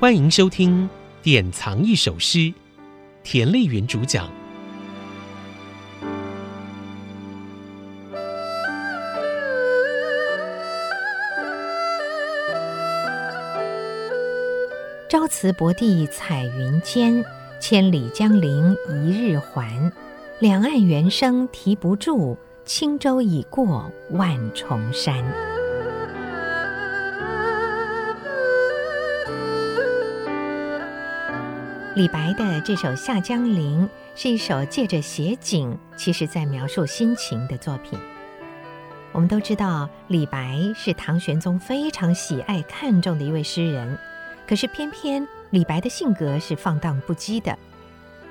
欢迎收听《典藏一首诗》，田丽云主讲。朝辞薄地彩云间，千里江陵一日还。两岸猿声啼不住，轻舟已过万重山。李白的这首《下江陵》是一首借着写景，其实在描述心情的作品。我们都知道，李白是唐玄宗非常喜爱看重的一位诗人。可是偏偏李白的性格是放荡不羁的。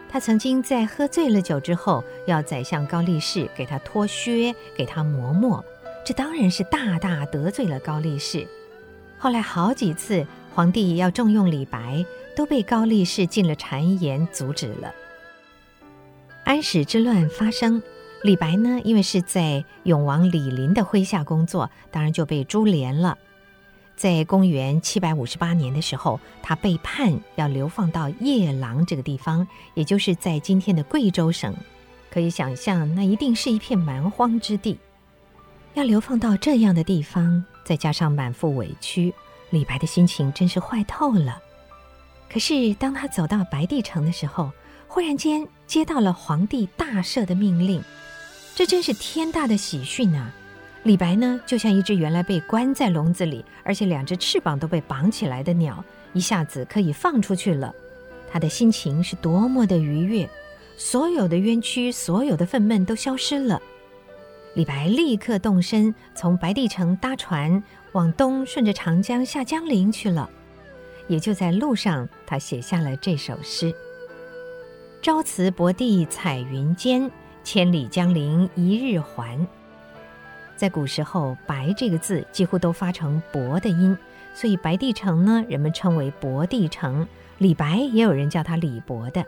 他曾经在喝醉了酒之后，要宰相高力士给他脱靴，给他磨墨，这当然是大大得罪了高力士。后来好几次皇帝要重用李白。都被高力士进了谗言阻止了。安史之乱发生，李白呢，因为是在永王李璘的麾下工作，当然就被株连了。在公元七百五十八年的时候，他被判要流放到夜郎这个地方，也就是在今天的贵州省。可以想象，那一定是一片蛮荒之地。要流放到这样的地方，再加上满腹委屈，李白的心情真是坏透了。可是，当他走到白帝城的时候，忽然间接到了皇帝大赦的命令，这真是天大的喜讯啊！李白呢，就像一只原来被关在笼子里，而且两只翅膀都被绑起来的鸟，一下子可以放出去了。他的心情是多么的愉悦，所有的冤屈、所有的愤懑都消失了。李白立刻动身，从白帝城搭船往东，顺着长江下江陵去了。也就在路上，他写下了这首诗：“朝辞薄地彩云间，千里江陵一日还。”在古时候，“白”这个字几乎都发成“薄”的音，所以白帝城呢，人们称为薄帝城。李白也有人叫他李白的。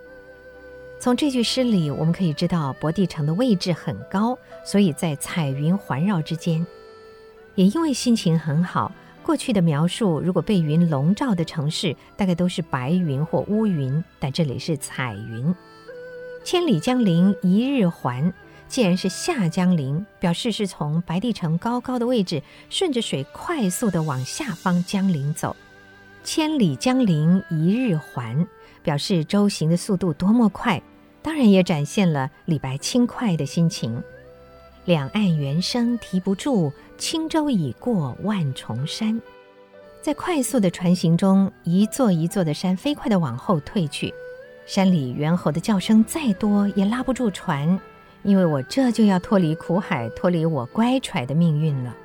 从这句诗里，我们可以知道薄帝城的位置很高，所以在彩云环绕之间，也因为心情很好。过去的描述，如果被云笼罩的城市，大概都是白云或乌云，但这里是彩云。千里江陵一日还，既然是下江陵，表示是从白帝城高高的位置，顺着水快速的往下方江陵走。千里江陵一日还，表示舟行的速度多么快，当然也展现了李白轻快的心情。两岸猿声啼不住，轻舟已过万重山。在快速的船行中，一座一座的山飞快地往后退去，山里猿猴的叫声再多也拉不住船，因为我这就要脱离苦海，脱离我乖舛的命运了。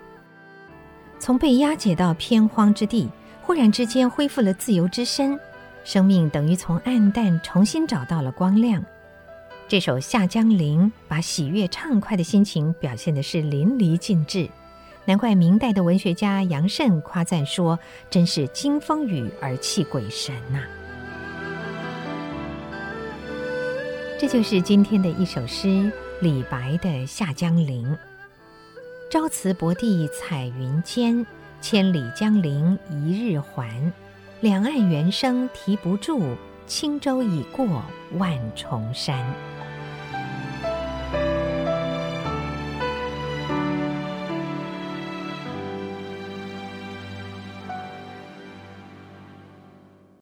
从被押解到偏荒之地，忽然之间恢复了自由之身，生命等于从暗淡重新找到了光亮。这首《下江陵》把喜悦畅快的心情表现的是淋漓尽致，难怪明代的文学家杨慎夸赞说：“真是经风雨而泣鬼神呐！”这就是今天的一首诗，李白的《下江陵》。朝辞薄地彩云间，千里江陵一日还。两岸猿声啼不住，轻舟已过万重山。